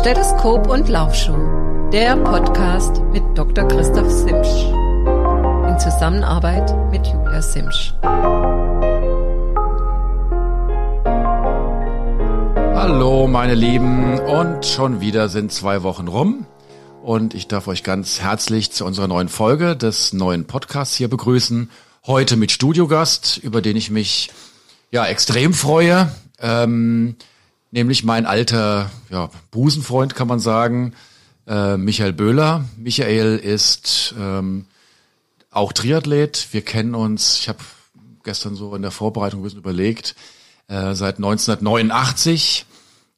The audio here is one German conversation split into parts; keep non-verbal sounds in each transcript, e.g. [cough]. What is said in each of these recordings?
Stethoskop und Laufschuh, der Podcast mit Dr. Christoph Simsch. In Zusammenarbeit mit Julia Simsch. Hallo meine Lieben und schon wieder sind zwei Wochen rum und ich darf euch ganz herzlich zu unserer neuen Folge des neuen Podcasts hier begrüßen. Heute mit Studiogast, über den ich mich ja extrem freue. Ähm, nämlich mein alter ja, Busenfreund, kann man sagen, äh, Michael Böhler. Michael ist ähm, auch Triathlet. Wir kennen uns, ich habe gestern so in der Vorbereitung ein bisschen überlegt, äh, seit 1989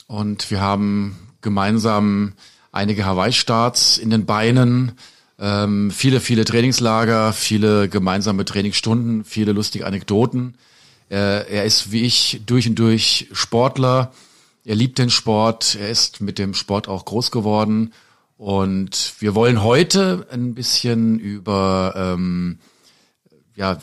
und wir haben gemeinsam einige Hawaii-Starts in den Beinen, ähm, viele, viele Trainingslager, viele gemeinsame Trainingsstunden, viele lustige Anekdoten. Äh, er ist wie ich durch und durch Sportler, er liebt den Sport, er ist mit dem Sport auch groß geworden. Und wir wollen heute ein bisschen über ähm, ja,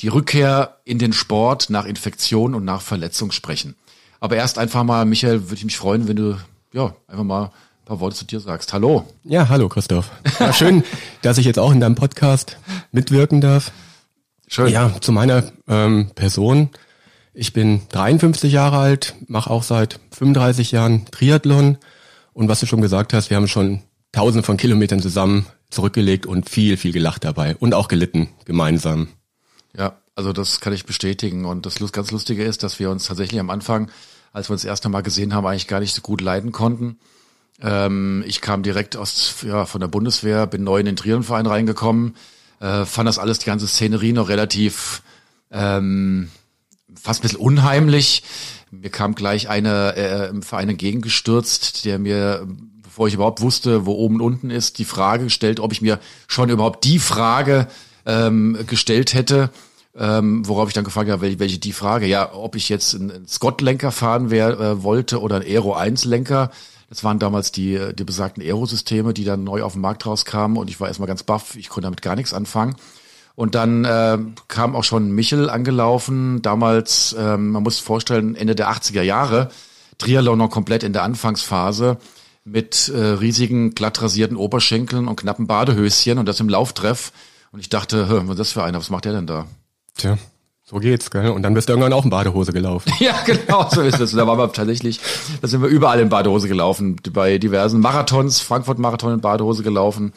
die Rückkehr in den Sport nach Infektion und nach Verletzung sprechen. Aber erst einfach mal, Michael, würde ich mich freuen, wenn du ja einfach mal ein paar Worte zu dir sagst. Hallo. Ja, hallo Christoph. Ja, [laughs] schön, dass ich jetzt auch in deinem Podcast mitwirken darf. Schön. Ja, zu meiner ähm, Person. Ich bin 53 Jahre alt, mache auch seit 35 Jahren Triathlon. Und was du schon gesagt hast, wir haben schon tausende von Kilometern zusammen zurückgelegt und viel, viel gelacht dabei und auch gelitten gemeinsam. Ja, also das kann ich bestätigen. Und das ganz Lustige ist, dass wir uns tatsächlich am Anfang, als wir uns das erste Mal gesehen haben, eigentlich gar nicht so gut leiden konnten. Ähm, ich kam direkt aus ja, von der Bundeswehr, bin neu in den Triathlonverein reingekommen, äh, fand das alles, die ganze Szenerie noch relativ ähm, fast ein bisschen unheimlich. Mir kam gleich einer äh, im Verein entgegengestürzt, der mir, bevor ich überhaupt wusste, wo oben und unten ist, die Frage gestellt, ob ich mir schon überhaupt die Frage ähm, gestellt hätte. Ähm, worauf ich dann gefragt habe, welche, welche die Frage, ja, ob ich jetzt einen Scott-Lenker fahren wär, äh, wollte oder einen Aero 1-Lenker. Das waren damals die, die besagten Aero-Systeme, die dann neu auf den Markt rauskamen und ich war erstmal ganz baff, ich konnte damit gar nichts anfangen. Und dann äh, kam auch schon Michel angelaufen. Damals, ähm, man muss sich vorstellen, Ende der 80er Jahre, Triathlon noch komplett in der Anfangsphase mit äh, riesigen glatt rasierten Oberschenkeln und knappen Badehöschen und das im Lauftreff. Und ich dachte, was ist das für einer? Was macht der denn da? Tja, so geht's, gell? Und dann bist du irgendwann auch in Badehose gelaufen. [laughs] ja, genau, so ist es. Und da waren wir tatsächlich, da sind wir überall in Badehose gelaufen. Bei diversen Marathons, Frankfurt-Marathon in Badehose gelaufen.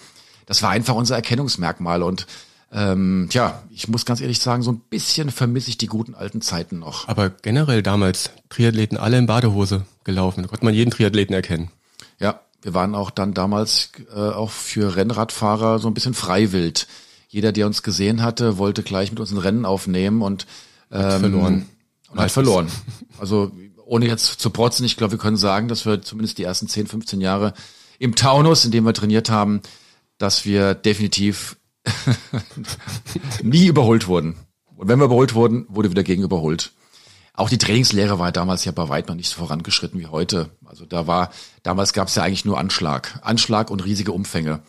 Das war einfach unser Erkennungsmerkmal und ähm, tja, ich muss ganz ehrlich sagen, so ein bisschen vermisse ich die guten alten Zeiten noch. Aber generell damals Triathleten alle in Badehose gelaufen. Da konnte man jeden Triathleten erkennen. Ja, wir waren auch dann damals äh, auch für Rennradfahrer so ein bisschen freiwild. Jeder, der uns gesehen hatte, wollte gleich mit uns ein Rennen aufnehmen und ähm, hat verloren. Und hat verloren. [laughs] Also ohne jetzt zu protzen, ich glaube, wir können sagen, dass wir zumindest die ersten 10, 15 Jahre im Taunus, in dem wir trainiert haben, dass wir definitiv [laughs] nie überholt wurden. Und wenn wir überholt wurden, wurde wieder gegen überholt. Auch die Trainingslehre war damals ja bei weitem noch nicht so vorangeschritten wie heute. Also da war, damals gab es ja eigentlich nur Anschlag. Anschlag und riesige Umfänge.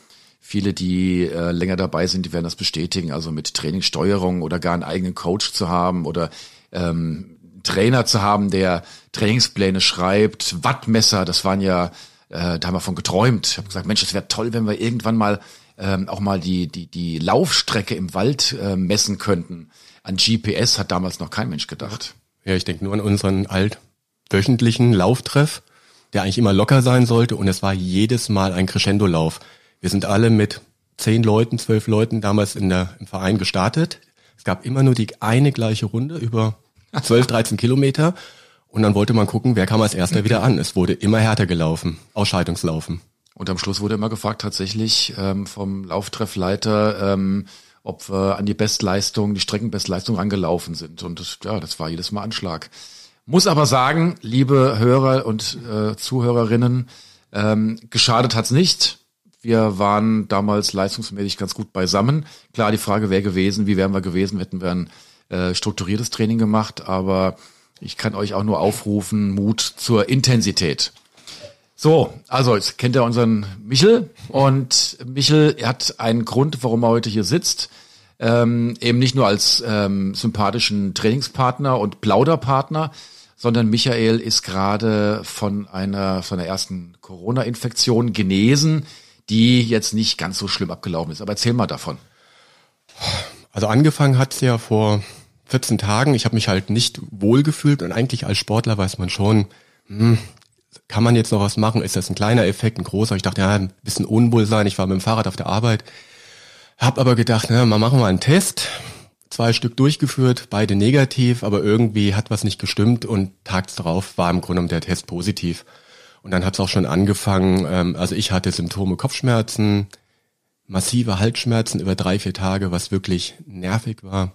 Viele, die äh, länger dabei sind, die werden das bestätigen. Also mit Trainingssteuerung oder gar einen eigenen Coach zu haben oder ähm, Trainer zu haben, der Trainingspläne schreibt, Wattmesser, das waren ja, äh, da haben wir von geträumt. Ich habe gesagt, Mensch, es wäre toll, wenn wir irgendwann mal ähm, auch mal die, die, die Laufstrecke im Wald äh, messen könnten. An GPS hat damals noch kein Mensch gedacht. Ja, ich denke nur an unseren altwöchentlichen Lauftreff, der eigentlich immer locker sein sollte und es war jedes Mal ein Crescendo-Lauf. Wir sind alle mit zehn Leuten, zwölf Leuten damals in der, im Verein gestartet. Es gab immer nur die eine gleiche Runde über zwölf, dreizehn Kilometer und dann wollte man gucken, wer kam als erster wieder an. Es wurde immer härter gelaufen, Ausscheidungslaufen. Und am Schluss wurde immer gefragt tatsächlich ähm, vom Lauftreffleiter, ähm, ob wir an die Bestleistung, die Streckenbestleistung rangelaufen sind. Und das, ja, das war jedes Mal Anschlag. Muss aber sagen, liebe Hörer und äh, Zuhörerinnen, ähm, geschadet hat's nicht. Wir waren damals leistungsmäßig ganz gut beisammen. Klar, die Frage wäre gewesen, wie wären wir gewesen, hätten wir ein äh, strukturiertes Training gemacht, aber ich kann euch auch nur aufrufen, Mut zur Intensität. So, also jetzt kennt ihr unseren Michel und Michel hat einen Grund, warum er heute hier sitzt. Ähm, eben nicht nur als ähm, sympathischen Trainingspartner und Plauderpartner, sondern Michael ist gerade von einer, von der ersten Corona-Infektion genesen, die jetzt nicht ganz so schlimm abgelaufen ist. Aber erzähl mal davon. Also angefangen hat's ja vor 14 Tagen. Ich habe mich halt nicht wohl gefühlt und eigentlich als Sportler weiß man schon, hm, kann man jetzt noch was machen? Ist das ein kleiner Effekt, ein großer? Ich dachte, ja, ein bisschen Unwohlsein. Ich war mit dem Fahrrad auf der Arbeit, hab aber gedacht, na, mal machen wir einen Test. Zwei Stück durchgeführt, beide negativ, aber irgendwie hat was nicht gestimmt und tags darauf war im Grunde der Test positiv. Und dann hat es auch schon angefangen, ähm, also ich hatte Symptome Kopfschmerzen, massive Halsschmerzen über drei, vier Tage, was wirklich nervig war.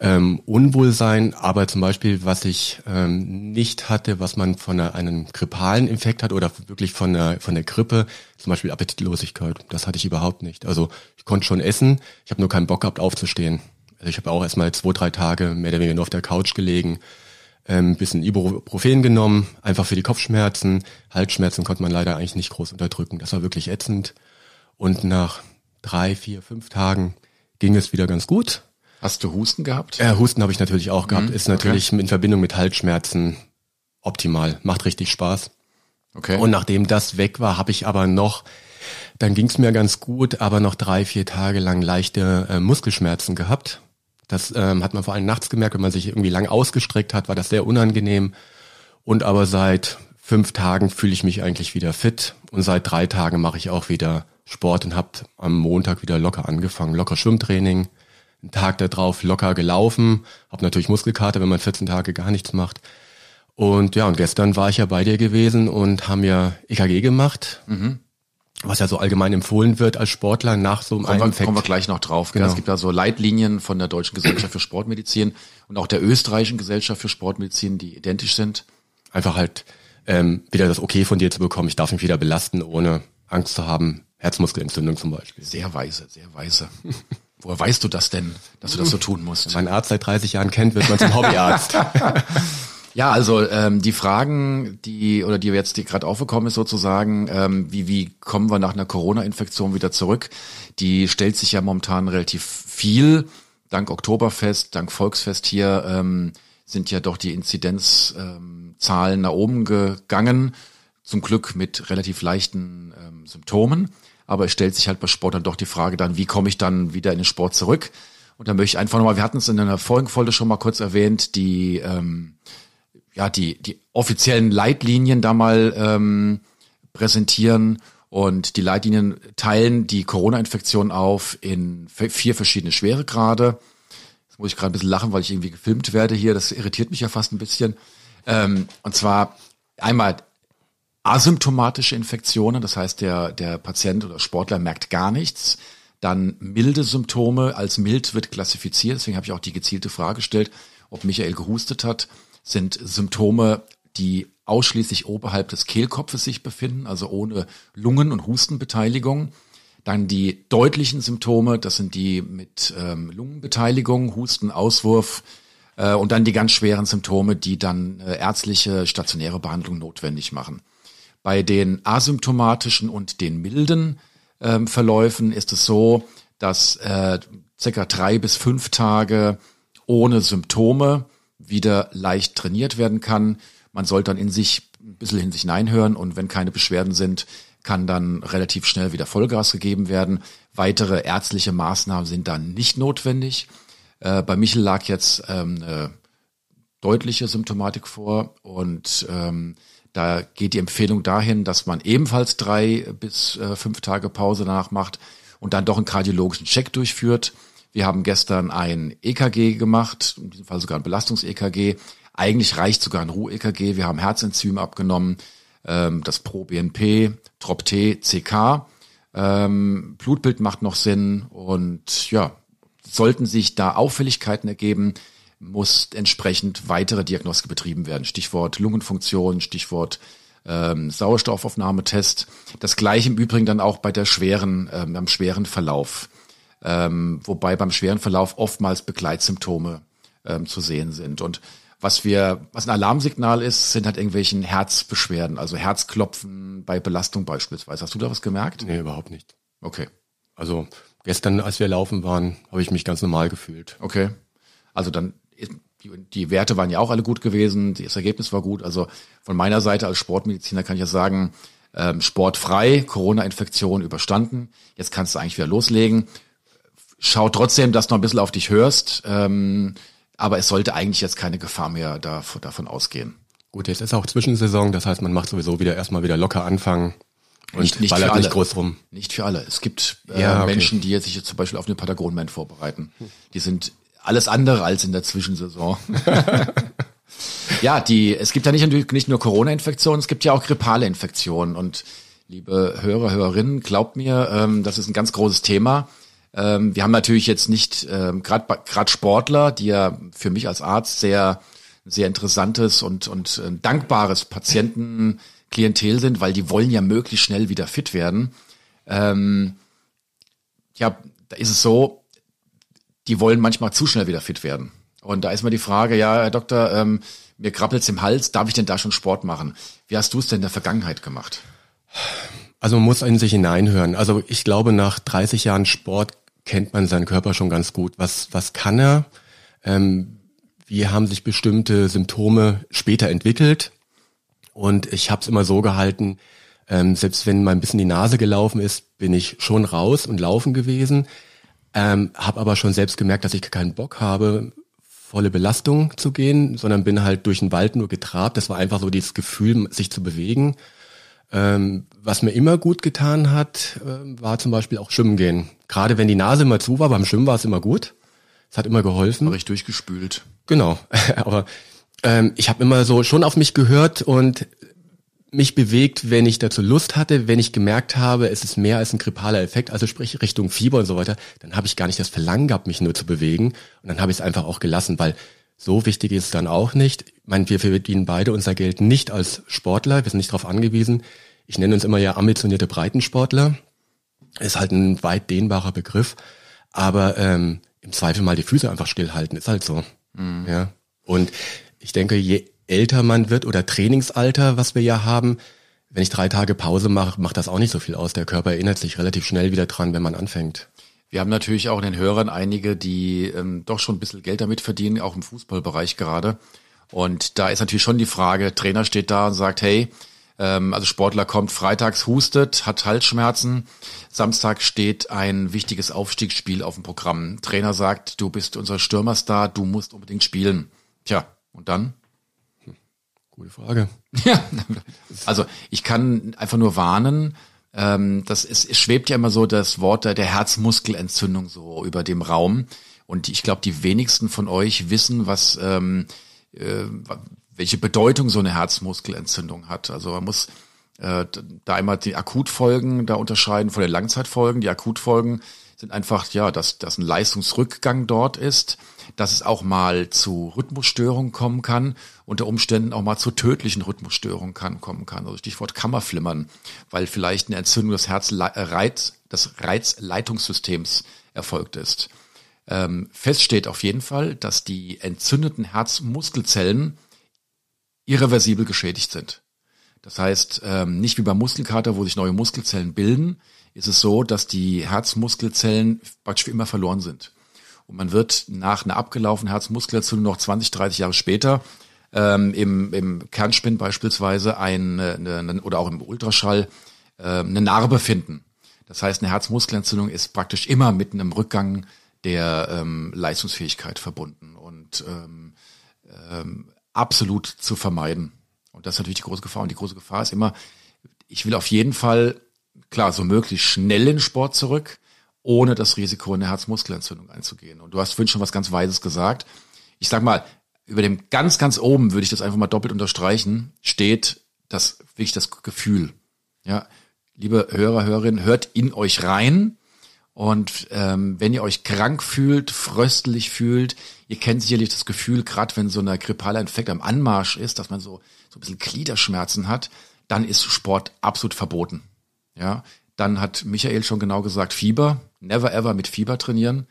Ähm, Unwohlsein, aber zum Beispiel, was ich ähm, nicht hatte, was man von einer, einem grippalen Infekt hat oder wirklich von der, von der Grippe, zum Beispiel Appetitlosigkeit, das hatte ich überhaupt nicht. Also ich konnte schon essen, ich habe nur keinen Bock gehabt aufzustehen. Also ich habe auch erstmal zwei, drei Tage mehr oder weniger nur auf der Couch gelegen, ähm, bisschen Ibuprofen genommen, einfach für die Kopfschmerzen. Halsschmerzen konnte man leider eigentlich nicht groß unterdrücken. Das war wirklich ätzend. Und nach drei, vier, fünf Tagen ging es wieder ganz gut. Hast du Husten gehabt? Ja, Husten habe ich natürlich auch gehabt. Mhm, Ist natürlich okay. in Verbindung mit Halsschmerzen optimal. Macht richtig Spaß. Okay. Und nachdem das weg war, habe ich aber noch, dann ging es mir ganz gut, aber noch drei, vier Tage lang leichte äh, Muskelschmerzen gehabt. Das ähm, hat man vor allem nachts gemerkt, wenn man sich irgendwie lang ausgestreckt hat, war das sehr unangenehm. Und aber seit fünf Tagen fühle ich mich eigentlich wieder fit und seit drei Tagen mache ich auch wieder Sport und habe am Montag wieder locker angefangen, locker Schwimmtraining, einen Tag darauf locker gelaufen, habe natürlich Muskelkater, wenn man 14 Tage gar nichts macht. Und ja, und gestern war ich ja bei dir gewesen und haben ja EKG gemacht, mhm. was ja so allgemein empfohlen wird als Sportler nach so einem kommen wir, Kommen wir gleich noch drauf. Genau. Es gibt da so Leitlinien von der Deutschen Gesellschaft für Sportmedizin und auch der Österreichischen Gesellschaft für Sportmedizin, die identisch sind. Einfach halt ähm, wieder das Okay von dir zu bekommen. Ich darf mich wieder belasten, ohne Angst zu haben. Herzmuskelentzündung zum Beispiel. Sehr weise, sehr weise. [laughs] Woher weißt du das denn, dass du das so tun musst? Wenn man Arzt seit 30 Jahren kennt, wird man zum [laughs] Hobbyarzt. ja, also ähm, die Fragen, die oder die jetzt gerade aufgekommen ist sozusagen, ähm, wie wie kommen wir nach einer Corona-Infektion wieder zurück? Die stellt sich ja momentan relativ viel. Dank Oktoberfest, dank Volksfest hier ähm, sind ja doch die Inzidenzzahlen ähm, nach oben gegangen. Zum Glück mit relativ leichten ähm, Symptomen. Aber es stellt sich halt bei Sport dann doch die Frage dann, wie komme ich dann wieder in den Sport zurück? Und da möchte ich einfach nochmal, wir hatten es in einer vorigen Folge schon mal kurz erwähnt, die, ähm, ja, die, die offiziellen Leitlinien da mal ähm, präsentieren. Und die Leitlinien teilen die Corona-Infektion auf in vier verschiedene Schweregrade. Jetzt muss ich gerade ein bisschen lachen, weil ich irgendwie gefilmt werde hier. Das irritiert mich ja fast ein bisschen. Ähm, und zwar einmal asymptomatische Infektionen, das heißt der, der Patient oder Sportler merkt gar nichts. Dann milde Symptome, als mild wird klassifiziert, deswegen habe ich auch die gezielte Frage gestellt, ob Michael gehustet hat, sind Symptome, die ausschließlich oberhalb des Kehlkopfes sich befinden, also ohne Lungen- und Hustenbeteiligung. Dann die deutlichen Symptome, das sind die mit ähm, Lungenbeteiligung, Husten, Auswurf äh, und dann die ganz schweren Symptome, die dann äh, ärztliche stationäre Behandlung notwendig machen. Bei den asymptomatischen und den milden ähm, Verläufen ist es so, dass äh, circa drei bis fünf Tage ohne Symptome wieder leicht trainiert werden kann. Man sollte dann in sich ein bisschen in sich hineinhören und wenn keine Beschwerden sind, kann dann relativ schnell wieder Vollgas gegeben werden. Weitere ärztliche Maßnahmen sind dann nicht notwendig. Äh, bei Michel lag jetzt ähm, eine deutliche Symptomatik vor und ähm, da geht die Empfehlung dahin, dass man ebenfalls drei bis äh, fünf Tage Pause danach macht und dann doch einen kardiologischen Check durchführt. Wir haben gestern ein EKG gemacht, in diesem Fall sogar ein Belastungs-EKG. Eigentlich reicht sogar ein Ruhe-EKG. Wir haben Herzenzyme abgenommen, ähm, das Pro-BNP, TROP-T, CK. Ähm, Blutbild macht noch Sinn und ja, sollten sich da Auffälligkeiten ergeben, muss entsprechend weitere Diagnostik betrieben werden. Stichwort Lungenfunktion, Stichwort ähm, Sauerstoffaufnahmetest. Das gleiche im Übrigen dann auch bei der schweren, ähm, beim schweren Verlauf. Ähm, wobei beim schweren Verlauf oftmals Begleitsymptome ähm, zu sehen sind. Und was wir, was ein Alarmsignal ist, sind halt irgendwelchen Herzbeschwerden, also Herzklopfen bei Belastung beispielsweise. Hast du da was gemerkt? Nee, überhaupt nicht. Okay. Also gestern, als wir laufen waren, habe ich mich ganz normal gefühlt. Okay. Also dann die, die Werte waren ja auch alle gut gewesen, das Ergebnis war gut. Also von meiner Seite als Sportmediziner kann ich ja sagen, ähm, sportfrei, Corona-Infektion überstanden. Jetzt kannst du eigentlich wieder loslegen. Schau trotzdem, dass du noch ein bisschen auf dich hörst. Ähm, aber es sollte eigentlich jetzt keine Gefahr mehr davon, davon ausgehen. Gut, jetzt ist auch Zwischensaison, das heißt, man macht sowieso wieder erstmal wieder locker anfangen und nicht, nicht ballert nicht groß rum. Nicht für alle. Es gibt äh, ja, okay. Menschen, die jetzt sich jetzt zum Beispiel auf eine Patagonman vorbereiten. Die sind alles andere als in der Zwischensaison. [laughs] ja, die, es gibt ja nicht, nicht nur Corona-Infektionen, es gibt ja auch grippale Infektionen. Und liebe Hörer, Hörerinnen, glaubt mir, ähm, das ist ein ganz großes Thema. Ähm, wir haben natürlich jetzt nicht, ähm, gerade Sportler, die ja für mich als Arzt sehr, sehr interessantes und, und äh, dankbares Patientenklientel sind, weil die wollen ja möglichst schnell wieder fit werden. Ähm, ja, da ist es so, die wollen manchmal zu schnell wieder fit werden. Und da ist mal die Frage, ja, Herr Doktor, ähm, mir krabbelt's im Hals, darf ich denn da schon Sport machen? Wie hast du es denn in der Vergangenheit gemacht? Also man muss in sich hineinhören. Also ich glaube, nach 30 Jahren Sport kennt man seinen Körper schon ganz gut. Was, was kann er? Ähm, wie haben sich bestimmte Symptome später entwickelt? Und ich habe es immer so gehalten, ähm, selbst wenn mal ein bisschen die Nase gelaufen ist, bin ich schon raus und laufen gewesen. Ähm, habe aber schon selbst gemerkt, dass ich keinen Bock habe, volle Belastung zu gehen, sondern bin halt durch den Wald nur getrabt. Das war einfach so dieses Gefühl, sich zu bewegen. Ähm, was mir immer gut getan hat, äh, war zum Beispiel auch Schwimmen gehen. Gerade wenn die Nase immer zu war, beim Schwimmen war es immer gut. Es hat immer geholfen. War ich durchgespült. Genau. [laughs] aber ähm, ich habe immer so schon auf mich gehört und mich bewegt, wenn ich dazu Lust hatte, wenn ich gemerkt habe, es ist mehr als ein grippaler Effekt, also sprich Richtung Fieber und so weiter, dann habe ich gar nicht das Verlangen gehabt, mich nur zu bewegen und dann habe ich es einfach auch gelassen, weil so wichtig ist es dann auch nicht. Ich meine, wir verdienen beide unser Geld nicht als Sportler, wir sind nicht darauf angewiesen. Ich nenne uns immer ja ambitionierte Breitensportler. Ist halt ein weit dehnbarer Begriff, aber ähm, im Zweifel mal die Füße einfach stillhalten, ist halt so. Mhm. Ja. Und ich denke, je älter man wird oder Trainingsalter, was wir ja haben, wenn ich drei Tage Pause mache, macht das auch nicht so viel aus. Der Körper erinnert sich relativ schnell wieder dran, wenn man anfängt. Wir haben natürlich auch in den Hörern einige, die ähm, doch schon ein bisschen Geld damit verdienen, auch im Fußballbereich gerade. Und da ist natürlich schon die Frage, Trainer steht da und sagt, hey, ähm, also Sportler kommt freitags, hustet, hat Halsschmerzen. Samstag steht ein wichtiges Aufstiegsspiel auf dem Programm. Trainer sagt, du bist unser Stürmerstar, du musst unbedingt spielen. Tja, und dann? Gute Frage. [laughs] Ja, also ich kann einfach nur warnen. Ähm, das ist, es schwebt ja immer so das Wort der, der Herzmuskelentzündung so über dem Raum. Und ich glaube, die wenigsten von euch wissen, was ähm, äh, welche Bedeutung so eine Herzmuskelentzündung hat. Also man muss äh, da einmal die Akutfolgen da unterscheiden von den Langzeitfolgen. Die Akutfolgen sind einfach, ja, dass, dass ein Leistungsrückgang dort ist, dass es auch mal zu Rhythmusstörungen kommen kann, unter Umständen auch mal zu tödlichen Rhythmusstörungen kann, kommen kann. Also Stichwort Kammerflimmern, weil vielleicht eine Entzündung des Herzreiz, des Reizleitungssystems erfolgt ist. Ähm, fest steht auf jeden Fall, dass die entzündeten Herzmuskelzellen irreversibel geschädigt sind. Das heißt, ähm, nicht wie beim Muskelkater, wo sich neue Muskelzellen bilden, ist es so, dass die Herzmuskelzellen praktisch für immer verloren sind. Und man wird nach einer abgelaufenen Herzmuskelentzündung noch 20, 30 Jahre später ähm, im, im Kernspin beispielsweise ein, eine, oder auch im Ultraschall äh, eine Narbe finden. Das heißt, eine Herzmuskelentzündung ist praktisch immer mit einem Rückgang der ähm, Leistungsfähigkeit verbunden und ähm, ähm, absolut zu vermeiden. Und das ist natürlich die große Gefahr. Und die große Gefahr ist immer, ich will auf jeden Fall klar, so möglichst schnell in Sport zurück, ohne das Risiko eine Herzmuskelentzündung einzugehen. Und du hast vorhin schon was ganz Weises gesagt. Ich sag mal, über dem ganz, ganz oben würde ich das einfach mal doppelt unterstreichen, steht das, wirklich das Gefühl. Ja, liebe Hörer, Hörerinnen, hört in euch rein. Und ähm, wenn ihr euch krank fühlt, fröstelig fühlt, ihr kennt sicherlich das Gefühl, gerade wenn so ein grippaler Infekt am Anmarsch ist, dass man so, so ein bisschen Gliederschmerzen hat, dann ist Sport absolut verboten. Ja, dann hat Michael schon genau gesagt, Fieber, never ever mit Fieber trainieren.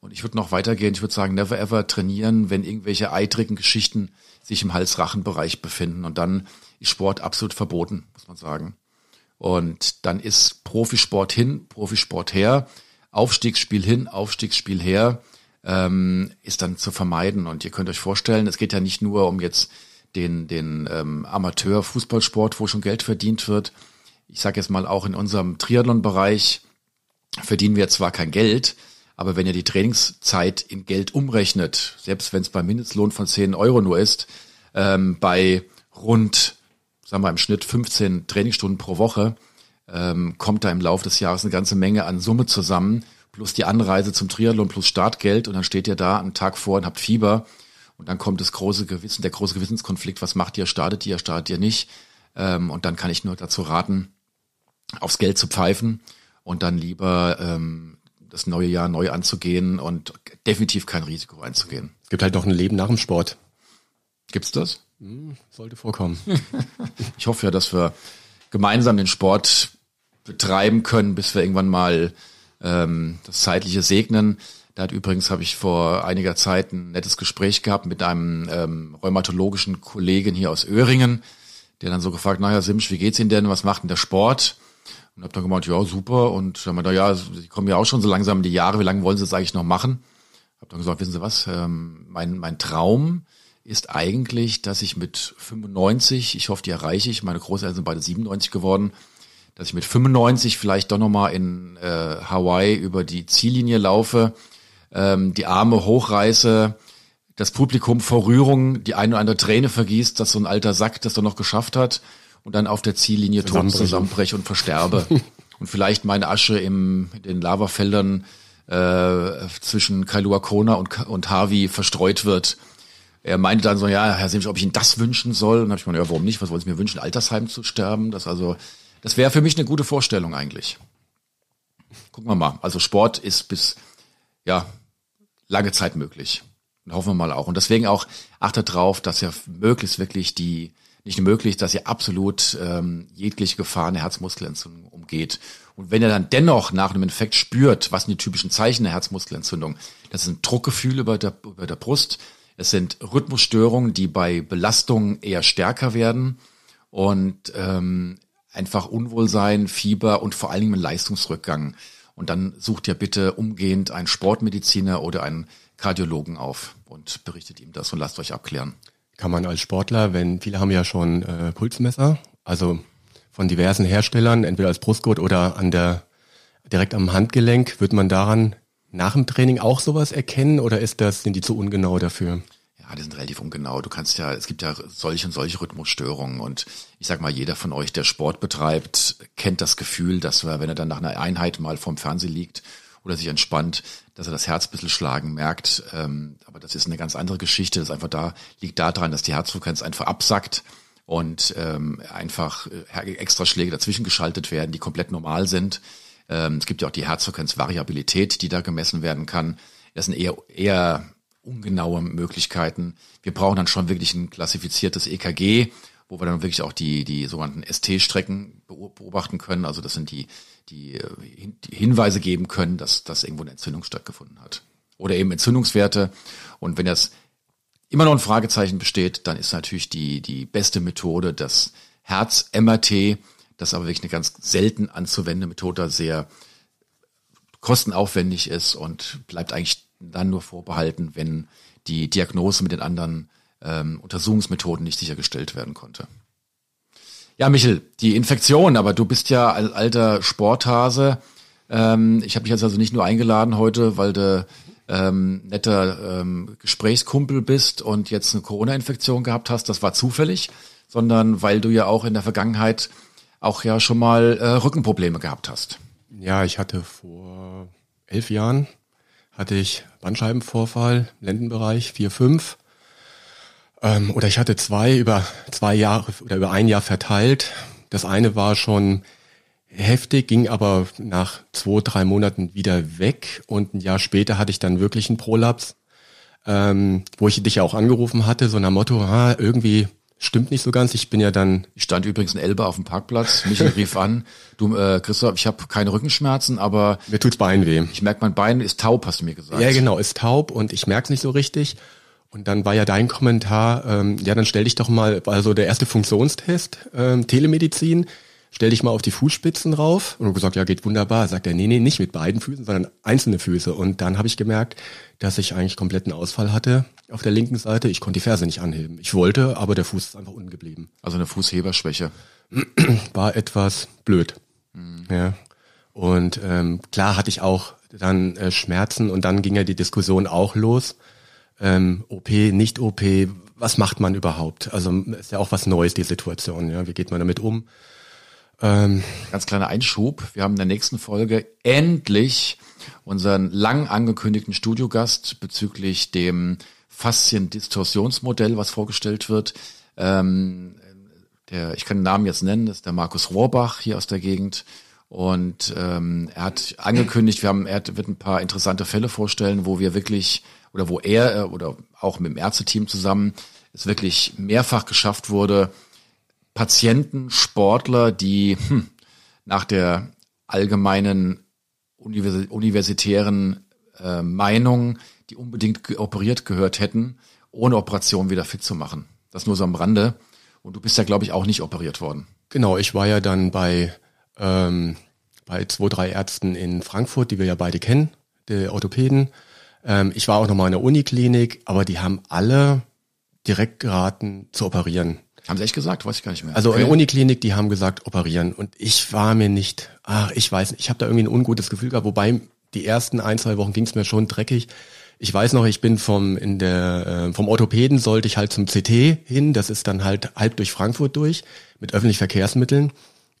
Und ich würde noch weitergehen, ich würde sagen, never ever trainieren, wenn irgendwelche eitrigen Geschichten sich im Hals-Rachen-Bereich befinden. Und dann ist Sport absolut verboten, muss man sagen. Und dann ist Profisport hin, Profisport her, Aufstiegsspiel hin, Aufstiegsspiel her. ähm, ist dann zu vermeiden. Und ihr könnt euch vorstellen, es geht ja nicht nur um jetzt den, den ähm, Amateur-Fußballsport, wo schon Geld verdient wird. Ich sage jetzt mal auch in unserem Triathlon-Bereich verdienen wir zwar kein Geld, aber wenn ihr die Trainingszeit in Geld umrechnet, selbst wenn es beim Mindestlohn von 10 Euro nur ist, ähm, bei rund, sagen wir im Schnitt 15 Trainingsstunden pro Woche, ähm, kommt da im Laufe des Jahres eine ganze Menge an Summe zusammen, plus die Anreise zum Triathlon, plus Startgeld und dann steht ihr da einen Tag vor und habt Fieber und dann kommt das große Gewissen, der große Gewissenskonflikt, was macht ihr, startet ihr, startet ihr nicht? Ähm, und dann kann ich nur dazu raten, aufs Geld zu pfeifen und dann lieber ähm, das neue Jahr neu anzugehen und definitiv kein Risiko einzugehen. Es gibt halt noch ein Leben nach dem Sport. Gibt's das? Hm, sollte vorkommen. [laughs] ich hoffe ja, dass wir gemeinsam den Sport betreiben können, bis wir irgendwann mal ähm, das Zeitliche segnen. Da hat übrigens, habe ich vor einiger Zeit ein nettes Gespräch gehabt mit einem ähm, rheumatologischen Kollegen hier aus Öhringen, der dann so gefragt, naja, Simsch, wie geht's Ihnen denn? Was macht denn der Sport? Und hab dann gemeint, ja, super. Und dann meinte ja, Sie kommen ja auch schon so langsam in die Jahre, wie lange wollen Sie das eigentlich noch machen? Hab dann gesagt, wissen Sie was, ähm, mein, mein Traum ist eigentlich, dass ich mit 95, ich hoffe, die erreiche ich, meine Großeltern sind beide 97 geworden, dass ich mit 95 vielleicht doch nochmal in äh, Hawaii über die Ziellinie laufe, ähm, die Arme hochreiße, das Publikum vor Rührung die eine oder andere Träne vergießt, dass so ein alter Sack das doch noch geschafft hat und dann auf der Ziellinie tot zusammenbreche und versterbe. [laughs] und vielleicht meine Asche im, in den Lavafeldern äh, zwischen Kailua Kona und, und Harvey verstreut wird er meinte dann so, ja, Herr Simsch, ob ich Ihnen das wünschen soll. Und dann habe ich mir, ja, warum nicht? Was wollen Sie mir wünschen? Altersheim zu sterben? Das also, das wäre für mich eine gute Vorstellung eigentlich. Gucken wir mal. Also Sport ist bis, ja, lange Zeit möglich. Und hoffen wir mal auch. Und deswegen auch achtet drauf, dass ihr möglichst wirklich die, nicht möglich, dass ihr absolut ähm, jegliche Gefahr eine Herzmuskelentzündung umgeht. Und wenn ihr dann dennoch nach einem Infekt spürt, was sind die typischen Zeichen der Herzmuskelentzündung? Das ist ein Druckgefühl über der, über der Brust, es sind Rhythmusstörungen, die bei Belastungen eher stärker werden und ähm, einfach Unwohlsein, Fieber und vor allen Dingen Leistungsrückgang. Und dann sucht ihr bitte umgehend einen Sportmediziner oder einen Kardiologen auf und berichtet ihm das und lasst euch abklären. Kann man als Sportler, wenn viele haben ja schon äh, Pulsmesser, also von diversen Herstellern, entweder als Brustgurt oder an der direkt am Handgelenk, wird man daran nach dem Training auch sowas erkennen oder ist das, sind die zu ungenau dafür? Ja, die sind relativ ungenau. Du kannst ja, es gibt ja solche und solche Rhythmusstörungen und ich sag mal, jeder von euch, der Sport betreibt, kennt das Gefühl, dass er, wenn er dann nach einer Einheit mal vorm Fernseher liegt oder sich entspannt, dass er das Herz ein bisschen schlagen merkt. Ähm, aber das ist eine ganz andere Geschichte. Das einfach da, liegt daran, dass die Herzfrequenz einfach absackt und ähm, einfach äh, extra Schläge dazwischen geschaltet werden, die komplett normal sind. Ähm, es gibt ja auch die Herzfrequenzvariabilität, die da gemessen werden kann. Das sind eher, eher ungenaue Möglichkeiten. Wir brauchen dann schon wirklich ein klassifiziertes EKG, wo wir dann wirklich auch die, die sogenannten ST-Strecken beobachten können. Also das sind die, die, die Hinweise geben können, dass, dass irgendwo eine Entzündung stattgefunden hat. Oder eben Entzündungswerte. Und wenn das immer noch ein Fragezeichen besteht, dann ist natürlich die, die beste Methode das Herz-MRT, das aber wirklich eine ganz selten anzuwendende Methode, sehr kostenaufwendig ist und bleibt eigentlich dann nur vorbehalten, wenn die Diagnose mit den anderen ähm, Untersuchungsmethoden nicht sichergestellt werden konnte. Ja, Michel, die Infektion, aber du bist ja ein alter Sporthase. Ähm, ich habe dich jetzt also nicht nur eingeladen heute, weil du ähm, netter ähm, Gesprächskumpel bist und jetzt eine Corona-Infektion gehabt hast. Das war zufällig, sondern weil du ja auch in der Vergangenheit auch ja schon mal äh, Rückenprobleme gehabt hast. Ja, ich hatte vor elf Jahren hatte ich Bandscheibenvorfall, Lendenbereich 4, 5. Ähm, oder ich hatte zwei über zwei Jahre oder über ein Jahr verteilt. Das eine war schon heftig, ging aber nach zwei, drei Monaten wieder weg und ein Jahr später hatte ich dann wirklich einen Prolaps, ähm, wo ich dich ja auch angerufen hatte, so nach Motto, ah, irgendwie Stimmt nicht so ganz. Ich bin ja dann. Ich stand übrigens in Elbe auf dem Parkplatz. Michael rief an, du äh, Christoph, ich habe keine Rückenschmerzen, aber mir tut's Bein weh. Ich merke, mein Bein ist taub, hast du mir gesagt. Ja, genau, ist taub und ich merk's nicht so richtig. Und dann war ja dein Kommentar, ähm, ja, dann stell dich doch mal, also der erste Funktionstest, ähm, Telemedizin, stell dich mal auf die Fußspitzen rauf. Und gesagt, ja, geht wunderbar. Sagt er, nee, nee, nicht mit beiden Füßen, sondern einzelne Füße. Und dann habe ich gemerkt, dass ich eigentlich kompletten Ausfall hatte auf der linken Seite. Ich konnte die Ferse nicht anheben. Ich wollte, aber der Fuß ist einfach unten geblieben. Also eine Fußheberschwäche. War etwas blöd. Mhm. Ja. Und ähm, klar hatte ich auch dann äh, Schmerzen und dann ging ja die Diskussion auch los. Ähm, OP, nicht OP, was macht man überhaupt? Also ist ja auch was Neues, die Situation. Ja, wie geht man damit um? Ähm, Ganz kleiner Einschub. Wir haben in der nächsten Folge endlich unseren lang angekündigten Studiogast bezüglich dem Fasziendistorsionsmodell, was vorgestellt wird. Ähm, der, ich kann den Namen jetzt nennen, das ist der Markus Rohrbach hier aus der Gegend. Und ähm, er hat angekündigt, wir haben, er wird ein paar interessante Fälle vorstellen, wo wir wirklich oder wo er äh, oder auch mit dem Ärzteteam zusammen es wirklich mehrfach geschafft wurde, Patienten, Sportler, die hm, nach der allgemeinen universitären äh, Meinung, die unbedingt operiert gehört hätten, ohne Operation wieder fit zu machen. Das nur so am Rande. Und du bist ja, glaube ich, auch nicht operiert worden. Genau, ich war ja dann bei, ähm, bei zwei, drei Ärzten in Frankfurt, die wir ja beide kennen, der Orthopäden. Ähm, ich war auch nochmal in der Uniklinik, aber die haben alle direkt geraten zu operieren. Haben sie echt gesagt? Weiß ich gar nicht mehr. Also okay. in der Uniklinik, die haben gesagt, operieren. Und ich war mir nicht, ach, ich weiß nicht, ich habe da irgendwie ein ungutes Gefühl gehabt, wobei die ersten ein, zwei Wochen ging es mir schon dreckig. Ich weiß noch, ich bin vom in der äh, vom Orthopäden sollte ich halt zum CT hin. Das ist dann halt halb durch Frankfurt durch mit öffentlichen Verkehrsmitteln.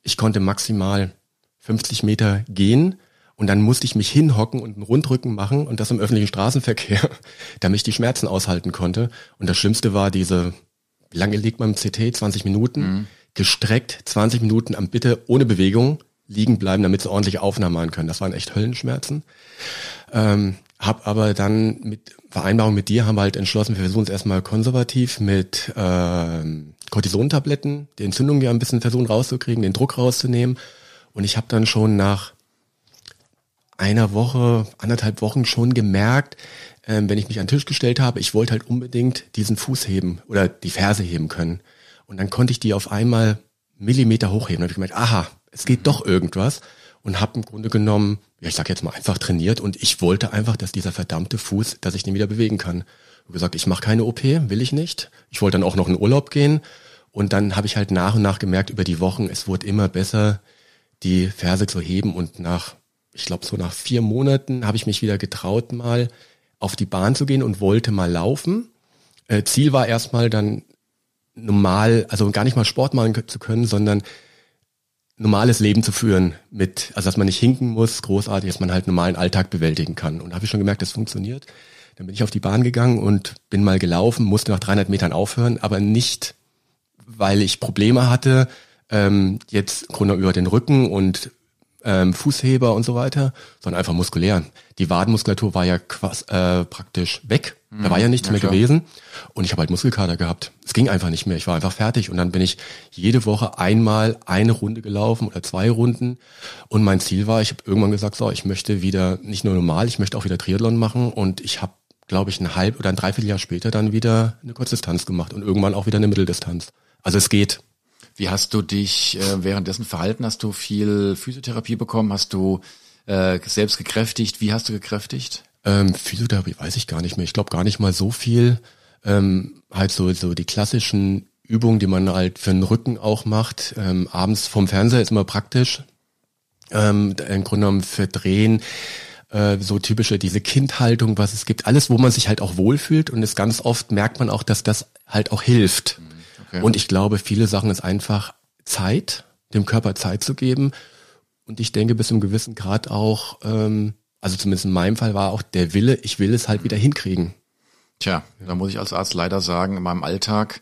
Ich konnte maximal 50 Meter gehen und dann musste ich mich hinhocken und einen Rundrücken machen und das im öffentlichen Straßenverkehr, [laughs] damit ich die Schmerzen aushalten konnte. Und das Schlimmste war diese, wie lange liegt man im CT? 20 Minuten? Mhm. Gestreckt, 20 Minuten am Bitte ohne Bewegung liegen bleiben, damit sie ordentliche Aufnahmen machen können. Das waren echt Höllenschmerzen. Ähm, hab aber dann mit Vereinbarung mit dir haben wir halt entschlossen, wir versuchen es erstmal konservativ mit ähm, Cortisontabletten, die Entzündung ja ein bisschen versuchen rauszukriegen, den Druck rauszunehmen. Und ich habe dann schon nach einer Woche, anderthalb Wochen schon gemerkt, ähm, wenn ich mich an den Tisch gestellt habe, ich wollte halt unbedingt diesen Fuß heben oder die Ferse heben können. Und dann konnte ich die auf einmal Millimeter hochheben. Da habe ich gemerkt, aha, es geht doch irgendwas. Und habe im Grunde genommen, ja, ich sag jetzt mal einfach trainiert und ich wollte einfach, dass dieser verdammte Fuß, dass ich den wieder bewegen kann. Und gesagt, ich mache keine OP, will ich nicht. Ich wollte dann auch noch in Urlaub gehen. Und dann habe ich halt nach und nach gemerkt über die Wochen, es wurde immer besser, die Ferse zu heben und nach ich glaube, so nach vier Monaten habe ich mich wieder getraut, mal auf die Bahn zu gehen und wollte mal laufen. Äh, Ziel war erstmal dann normal, also gar nicht mal Sport machen zu können, sondern normales Leben zu führen mit, also dass man nicht hinken muss, großartig, dass man halt normalen Alltag bewältigen kann. Und da habe ich schon gemerkt, das funktioniert. Dann bin ich auf die Bahn gegangen und bin mal gelaufen, musste nach 300 Metern aufhören, aber nicht, weil ich Probleme hatte, ähm, jetzt Grunde über den Rücken und ähm, Fußheber und so weiter, sondern einfach muskulär. Die Wadenmuskulatur war ja quasi, äh, praktisch weg. Mhm, da war ja nichts ja, mehr klar. gewesen. Und ich habe halt Muskelkater gehabt. Es ging einfach nicht mehr. Ich war einfach fertig. Und dann bin ich jede Woche einmal eine Runde gelaufen oder zwei Runden. Und mein Ziel war, ich habe irgendwann gesagt, so, ich möchte wieder nicht nur normal, ich möchte auch wieder Triathlon machen. Und ich habe, glaube ich, ein halb oder ein Dreivierteljahr später dann wieder eine Kurzdistanz gemacht und irgendwann auch wieder eine Mitteldistanz. Also es geht. Wie hast du dich äh, währenddessen verhalten? Hast du viel Physiotherapie bekommen? Hast du äh, selbst gekräftigt? Wie hast du gekräftigt? Ähm, Physiotherapie weiß ich gar nicht mehr. Ich glaube gar nicht mal so viel. Ähm, halt so, so die klassischen Übungen, die man halt für den Rücken auch macht. Ähm, abends vom Fernseher ist immer praktisch. Ähm, Im Grunde genommen für Drehen äh, so typische diese Kindhaltung, was es gibt, alles, wo man sich halt auch wohlfühlt und es ganz oft merkt man auch, dass das halt auch hilft. Mhm. Okay. Und ich glaube, viele Sachen ist einfach Zeit, dem Körper Zeit zu geben. Und ich denke bis zum gewissen Grad auch, ähm, also zumindest in meinem Fall war auch der Wille, ich will es halt wieder hinkriegen. Tja, da muss ich als Arzt leider sagen, in meinem Alltag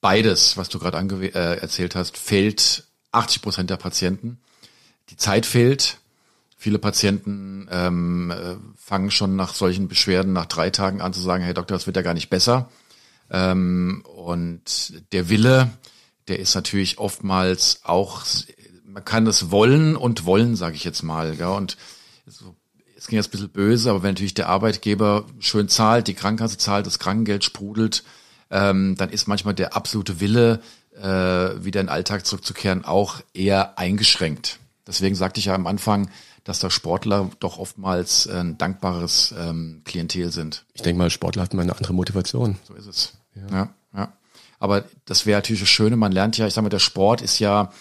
beides, was du gerade äh, erzählt hast, fehlt 80 Prozent der Patienten. Die Zeit fehlt. Viele Patienten ähm, äh, fangen schon nach solchen Beschwerden nach drei Tagen an zu sagen, hey Doktor, das wird ja gar nicht besser. Ähm, und der Wille, der ist natürlich oftmals auch, man kann das wollen und wollen, sage ich jetzt mal. Ja, und so, es ging jetzt ein bisschen böse, aber wenn natürlich der Arbeitgeber schön zahlt, die Krankenkasse zahlt, das Krankengeld sprudelt, ähm, dann ist manchmal der absolute Wille äh, wieder in den Alltag zurückzukehren, auch eher eingeschränkt. Deswegen sagte ich ja am Anfang, dass da Sportler doch oftmals ein dankbares ähm, Klientel sind. Ich denke mal, Sportler hatten mal eine andere Motivation. So ist es. Ja, ja. ja. Aber das wäre natürlich das Schöne, man lernt ja, ich sage mal, der Sport ist ja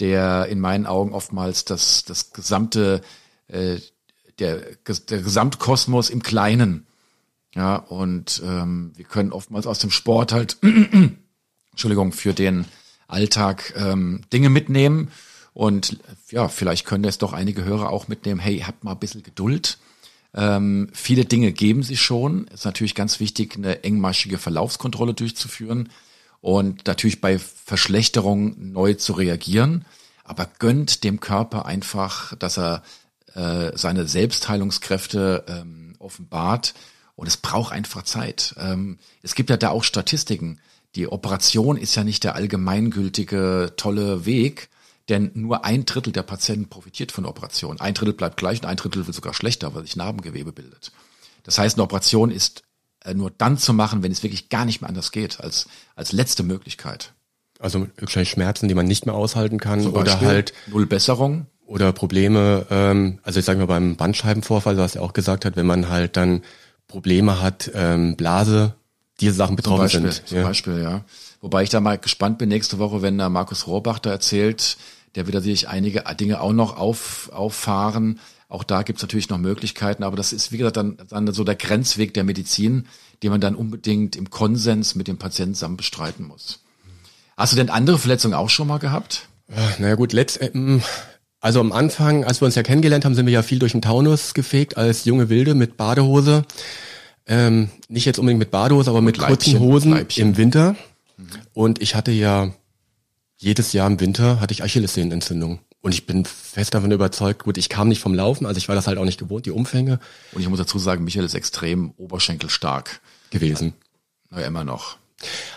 der in meinen Augen oftmals das, das gesamte, äh, der, der Gesamtkosmos im Kleinen. Ja, und ähm, wir können oftmals aus dem Sport halt, [clears throat] Entschuldigung, für den Alltag ähm, Dinge mitnehmen und ja, vielleicht können das doch einige Hörer auch mitnehmen, hey, habt mal ein bisschen Geduld. Ähm, viele Dinge geben sich schon. Es ist natürlich ganz wichtig, eine engmaschige Verlaufskontrolle durchzuführen und natürlich bei Verschlechterungen neu zu reagieren. Aber gönnt dem Körper einfach, dass er äh, seine Selbstheilungskräfte ähm, offenbart. Und es braucht einfach Zeit. Ähm, es gibt ja da auch Statistiken. Die Operation ist ja nicht der allgemeingültige tolle Weg, denn nur ein Drittel der Patienten profitiert von der Operation. Ein Drittel bleibt gleich und ein Drittel wird sogar schlechter, weil sich Narbengewebe bildet. Das heißt, eine Operation ist äh, nur dann zu machen, wenn es wirklich gar nicht mehr anders geht, als, als letzte Möglichkeit. Also wahrscheinlich Schmerzen, die man nicht mehr aushalten kann oder halt null Besserung oder Probleme. Ähm, also ich sage mal beim Bandscheibenvorfall, was er auch gesagt hat, wenn man halt dann Probleme hat, ähm, Blase, diese Sachen betroffen zum Beispiel, sind. Zum ja. Beispiel, ja. Wobei ich da mal gespannt bin nächste Woche, wenn da Markus Rohrbach da erzählt, der wird natürlich einige Dinge auch noch auf, auffahren. Auch da gibt's natürlich noch Möglichkeiten, aber das ist, wie gesagt, dann, dann so der Grenzweg der Medizin, den man dann unbedingt im Konsens mit dem Patienten zusammen bestreiten muss. Hast du denn andere Verletzungen auch schon mal gehabt? Naja gut, letzt, äh, also am Anfang, als wir uns ja kennengelernt haben, sind wir ja viel durch den Taunus gefegt als junge Wilde mit Badehose. Ähm, nicht jetzt unbedingt mit Badehose, aber mit, mit kurzen Hosen Leibchen. im Winter. Und ich hatte ja jedes Jahr im Winter hatte ich Achillessehnenentzündung. Und ich bin fest davon überzeugt, gut, ich kam nicht vom Laufen, also ich war das halt auch nicht gewohnt, die Umfänge. Und ich muss dazu sagen, Michael ist extrem oberschenkelstark gewesen. Na, ja, immer noch.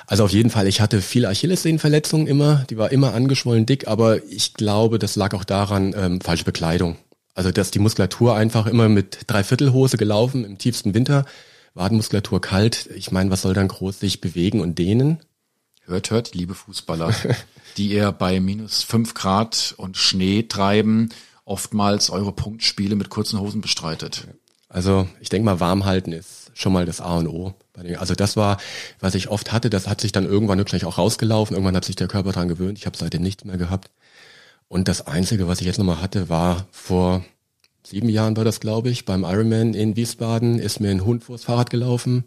Also auf jeden Fall, ich hatte viele Achillessehnenverletzungen immer, die war immer angeschwollen dick, aber ich glaube, das lag auch daran, ähm, falsche Bekleidung. Also dass die Muskulatur einfach immer mit Dreiviertelhose gelaufen im tiefsten Winter, Wadenmuskulatur kalt. Ich meine, was soll dann groß sich bewegen und dehnen? Hört, hört, liebe Fußballer, die ihr bei minus fünf Grad und Schnee treiben, oftmals eure Punktspiele mit kurzen Hosen bestreitet. Also ich denke mal, warm halten ist schon mal das A und O. Also das war, was ich oft hatte, das hat sich dann irgendwann wirklich auch rausgelaufen. Irgendwann hat sich der Körper daran gewöhnt. Ich habe seitdem nichts mehr gehabt. Und das Einzige, was ich jetzt nochmal hatte, war vor sieben Jahren war das, glaube ich, beim Ironman in Wiesbaden, ist mir ein Hund vors Fahrrad gelaufen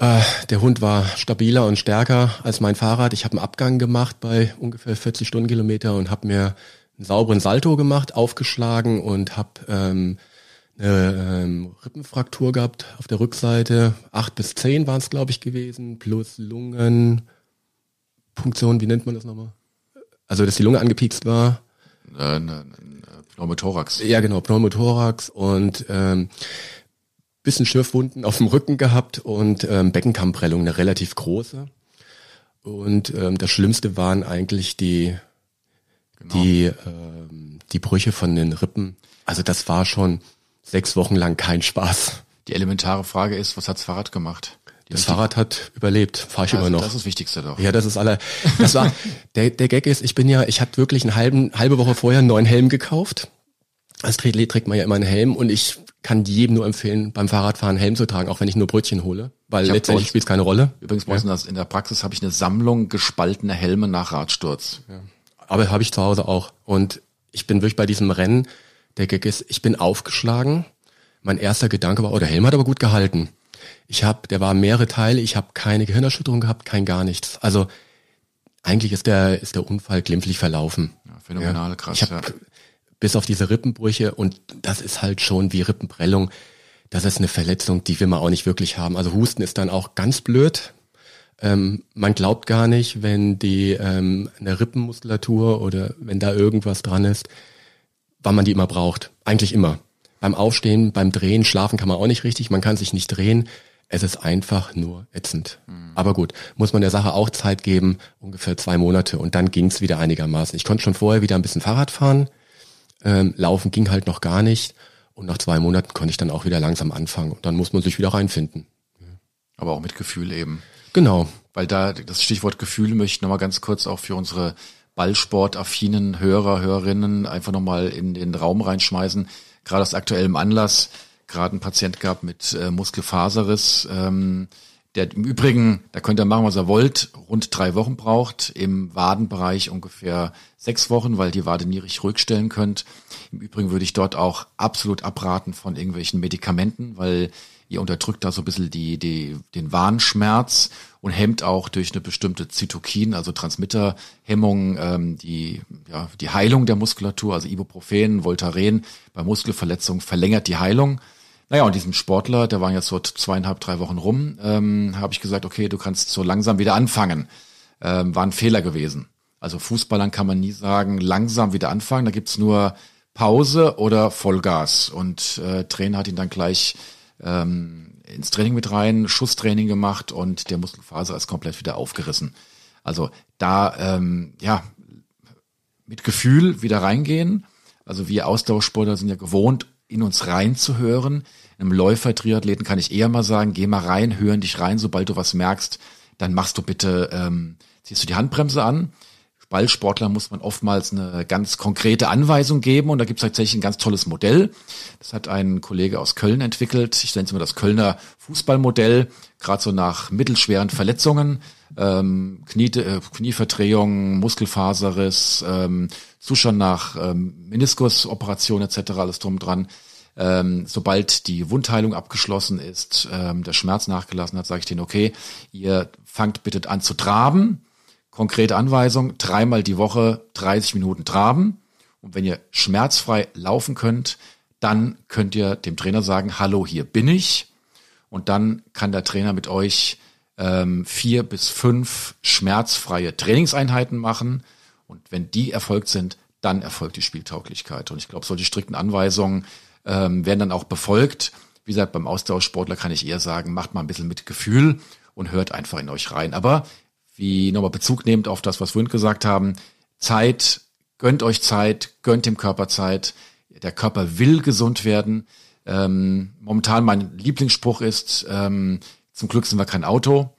äh, der Hund war stabiler und stärker als mein Fahrrad. Ich habe einen Abgang gemacht bei ungefähr 40 Stundenkilometer und habe mir einen sauberen Salto gemacht, aufgeschlagen und habe ähm, eine ähm, Rippenfraktur gehabt auf der Rückseite. Acht bis zehn waren es, glaube ich, gewesen, plus Lungenpunktion, wie nennt man das nochmal? Also, dass die Lunge angepiekst war. Äh, ne, ne, Pneumothorax. Ja, genau, Pneumothorax und ähm, bisschen Schürfwunden auf dem Rücken gehabt und ähm, Beckenkammprellung, eine relativ große. Und ähm, das Schlimmste waren eigentlich die, genau. die, ähm, die Brüche von den Rippen. Also das war schon sechs Wochen lang kein Spaß. Die elementare Frage ist, was hat's Fahrrad gemacht? Die das Fahrrad hat überlebt, fahre ich also immer noch. Das ist das Wichtigste doch. Ja, das ist aller. Das war [laughs] der, der Gag ist, ich bin ja, ich hatte wirklich eine halben, halbe Woche vorher einen neuen Helm gekauft. Als Triathlet trägt man ja immer einen Helm und ich kann jedem nur empfehlen, beim Fahrradfahren Helm zu tragen, auch wenn ich nur Brötchen hole, weil letztendlich spielt es keine Rolle. Übrigens, ja. das in der Praxis habe ich eine Sammlung gespaltener Helme nach Radsturz. Ja. Aber habe ich zu Hause auch. Und ich bin wirklich bei diesem Rennen, der Gag ist, ich bin aufgeschlagen. Mein erster Gedanke war, oh, der Helm hat aber gut gehalten. Ich habe, der war mehrere Teile, ich habe keine Gehirnerschütterung gehabt, kein gar nichts. Also eigentlich ist der ist der Unfall glimpflich verlaufen. Ja, phänomenal, krass. Ich hab, ja bis auf diese Rippenbrüche und das ist halt schon wie Rippenprellung. Das ist eine Verletzung, die will man auch nicht wirklich haben. Also Husten ist dann auch ganz blöd. Ähm, man glaubt gar nicht, wenn die ähm, eine Rippenmuskulatur oder wenn da irgendwas dran ist, wann man die immer braucht. Eigentlich immer. Beim Aufstehen, beim Drehen, Schlafen kann man auch nicht richtig. Man kann sich nicht drehen. Es ist einfach nur ätzend. Mhm. Aber gut, muss man der Sache auch Zeit geben, ungefähr zwei Monate und dann ging's wieder einigermaßen. Ich konnte schon vorher wieder ein bisschen Fahrrad fahren, ähm, Laufen ging halt noch gar nicht. Und nach zwei Monaten konnte ich dann auch wieder langsam anfangen. Und dann muss man sich wieder reinfinden. Aber auch mit Gefühl eben. Genau. Weil da das Stichwort Gefühl möchte ich nochmal ganz kurz auch für unsere Ballsport-affinen Hörer, Hörerinnen einfach nochmal in den Raum reinschmeißen. Gerade aus aktuellem Anlass, gerade ein Patient gab mit äh, Muskelfaserriss, ähm, der im Übrigen, da könnt ihr machen, was ihr wollt, rund drei Wochen braucht, im Wadenbereich ungefähr sechs Wochen, weil die Wade nie richtig ruhig stellen könnt. Im Übrigen würde ich dort auch absolut abraten von irgendwelchen Medikamenten, weil ihr unterdrückt da so ein bisschen die, die, den Warnschmerz und hemmt auch durch eine bestimmte Zytokin, also Transmitterhemmung, ähm, die, ja, die Heilung der Muskulatur, also Ibuprofen, Voltaren bei Muskelverletzungen verlängert die Heilung. Naja, und diesem Sportler, der waren jetzt so zweieinhalb, drei Wochen rum, ähm, habe ich gesagt, okay, du kannst so langsam wieder anfangen. Ähm, war ein Fehler gewesen. Also Fußballern kann man nie sagen, langsam wieder anfangen. Da gibt's nur Pause oder Vollgas. Und äh, Trainer hat ihn dann gleich ähm, ins Training mit rein, Schusstraining gemacht und der Muskelfaser ist komplett wieder aufgerissen. Also da, ähm, ja, mit Gefühl wieder reingehen. Also wir Ausdauersportler sind ja gewohnt, in uns reinzuhören. Einem Läufer-Triathleten kann ich eher mal sagen, geh mal rein, hören dich rein, sobald du was merkst, dann machst du bitte, ähm, ziehst du die Handbremse an. Ballsportler muss man oftmals eine ganz konkrete Anweisung geben und da gibt es tatsächlich ein ganz tolles Modell. Das hat ein Kollege aus Köln entwickelt. Ich nenne es mal das Kölner Fußballmodell, gerade so nach mittelschweren Verletzungen, ähm, Knie, äh, Knieverdrehung, Muskelfaserriss, ähm, Zustand nach ähm, Meniskusoperation etc. alles drum dran. Ähm, sobald die Wundheilung abgeschlossen ist, ähm, der Schmerz nachgelassen hat, sage ich denen, okay, ihr fangt bitte an zu traben Konkrete Anweisung, dreimal die Woche 30 Minuten traben. Und wenn ihr schmerzfrei laufen könnt, dann könnt ihr dem Trainer sagen, hallo, hier bin ich. Und dann kann der Trainer mit euch ähm, vier bis fünf schmerzfreie Trainingseinheiten machen. Und wenn die erfolgt sind, dann erfolgt die Spieltauglichkeit. Und ich glaube, solche strikten Anweisungen ähm, werden dann auch befolgt. Wie gesagt, beim Austauschsportler kann ich eher sagen, macht mal ein bisschen mit Gefühl und hört einfach in euch rein. Aber wie nochmal Bezug nehmt auf das, was wir gesagt haben, Zeit, gönnt euch Zeit, gönnt dem Körper Zeit. Der Körper will gesund werden. Ähm, momentan mein Lieblingsspruch ist, ähm, zum Glück sind wir kein Auto,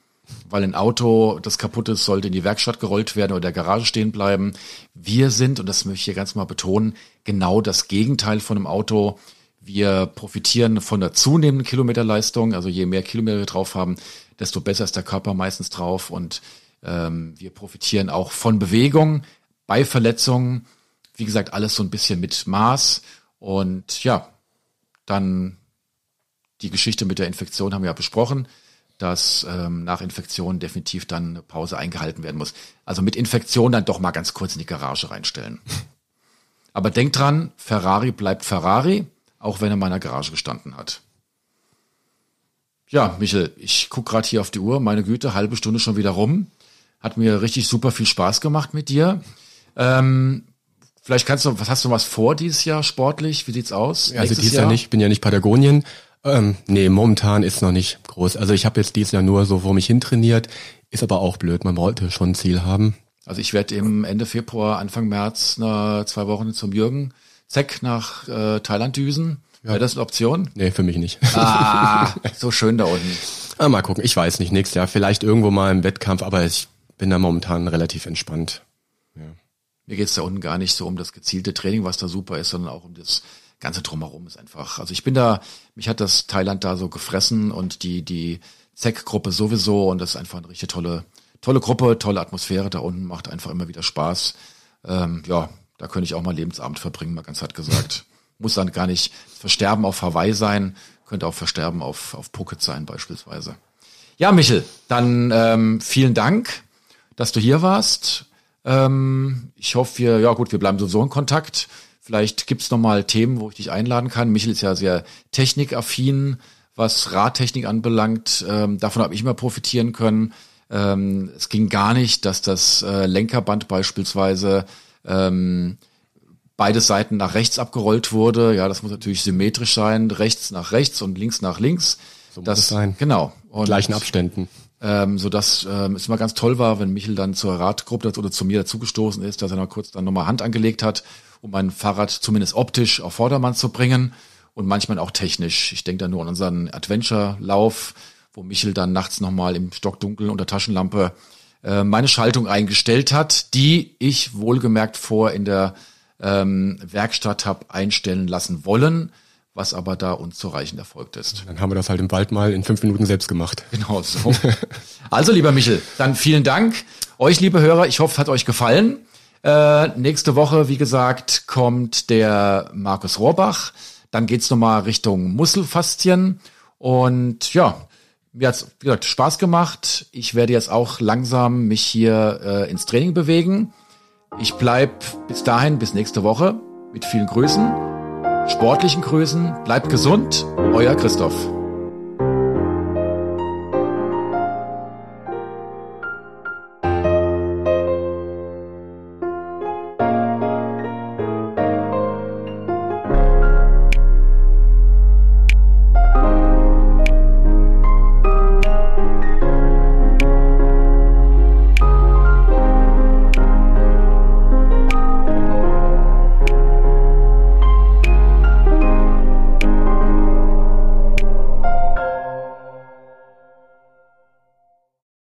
weil ein Auto, das kaputt ist, sollte in die Werkstatt gerollt werden oder der Garage stehen bleiben. Wir sind, und das möchte ich hier ganz mal betonen, genau das Gegenteil von einem Auto. Wir profitieren von der zunehmenden Kilometerleistung. Also je mehr Kilometer wir drauf haben, desto besser ist der Körper meistens drauf. Und ähm, wir profitieren auch von Bewegung bei Verletzungen. Wie gesagt, alles so ein bisschen mit Maß. Und ja, dann die Geschichte mit der Infektion haben wir ja besprochen, dass ähm, nach Infektion definitiv dann eine Pause eingehalten werden muss. Also mit Infektion dann doch mal ganz kurz in die Garage reinstellen. [laughs] Aber denkt dran, Ferrari bleibt Ferrari, auch wenn er in meiner Garage gestanden hat. Ja, Michel, ich guck gerade hier auf die Uhr, meine Güte, halbe Stunde schon wieder rum. Hat mir richtig super viel Spaß gemacht mit dir. Ähm, vielleicht kannst du, was hast du was vor dieses Jahr sportlich? Wie sieht's aus? Ja, also dieses Jahr? Jahr nicht, bin ja nicht Patagonien. Ähm, nee, momentan ist noch nicht groß. Also ich habe jetzt dieses Jahr nur so vor mich hin trainiert, ist aber auch blöd. Man wollte schon ein Ziel haben. Also ich werde im Ende Februar, Anfang März, na, zwei Wochen zum Jürgen Zeck nach äh, Thailand düsen. Ja. Wäre das eine Option? Nee, für mich nicht. Ah, [laughs] so schön da unten. Ah, mal gucken, ich weiß nicht, nächstes Jahr vielleicht irgendwo mal im Wettkampf, aber ich bin da momentan relativ entspannt. Ja. Mir geht's da unten gar nicht so um das gezielte Training, was da super ist, sondern auch um das ganze drumherum ist einfach. Also ich bin da, mich hat das Thailand da so gefressen und die die ZEC-Gruppe sowieso und das ist einfach eine richtig tolle tolle Gruppe, tolle Atmosphäre da unten, macht einfach immer wieder Spaß. Ähm, ja, da könnte ich auch mal Lebensabend verbringen, mal ganz hart gesagt. [laughs] Muss dann gar nicht Versterben auf Hawaii sein, könnte auch Versterben auf, auf Phuket sein beispielsweise. Ja, Michel, dann ähm, vielen Dank dass du hier warst. Ähm, ich hoffe, wir, ja gut, wir bleiben sowieso in Kontakt. Vielleicht gibt's noch mal Themen, wo ich dich einladen kann. Michael ist ja sehr technikaffin, was Radtechnik anbelangt. Ähm, davon habe ich immer profitieren können. Ähm, es ging gar nicht, dass das äh, Lenkerband beispielsweise ähm, beide Seiten nach rechts abgerollt wurde. Ja, das muss natürlich symmetrisch sein, rechts nach rechts und links nach links. So das, muss es sein. Genau. Und gleichen Abständen ähm, so dass ähm, es immer ganz toll war, wenn Michel dann zur Radgruppe oder zu mir dazugestoßen ist, dass er noch kurz dann nochmal Hand angelegt hat, um mein Fahrrad zumindest optisch auf Vordermann zu bringen und manchmal auch technisch. Ich denke da nur an unseren Adventure-Lauf, wo Michel dann nachts nochmal im Stockdunkel unter Taschenlampe äh, meine Schaltung eingestellt hat, die ich wohlgemerkt vor in der ähm, Werkstatt habe einstellen lassen wollen, was aber da unzureichend erfolgt ist. Dann haben wir das halt im Wald mal in fünf Minuten selbst gemacht. Genau so. [laughs] also lieber Michel, dann vielen Dank. Euch, liebe Hörer, ich hoffe, hat euch gefallen. Äh, nächste Woche, wie gesagt, kommt der Markus Rohrbach. Dann geht's nochmal Richtung Muskelfaszien. Und ja, mir hat's wie gesagt, Spaß gemacht. Ich werde jetzt auch langsam mich hier äh, ins Training bewegen. Ich bleib bis dahin, bis nächste Woche mit vielen Grüßen, sportlichen Grüßen. Bleibt gesund, euer Christoph.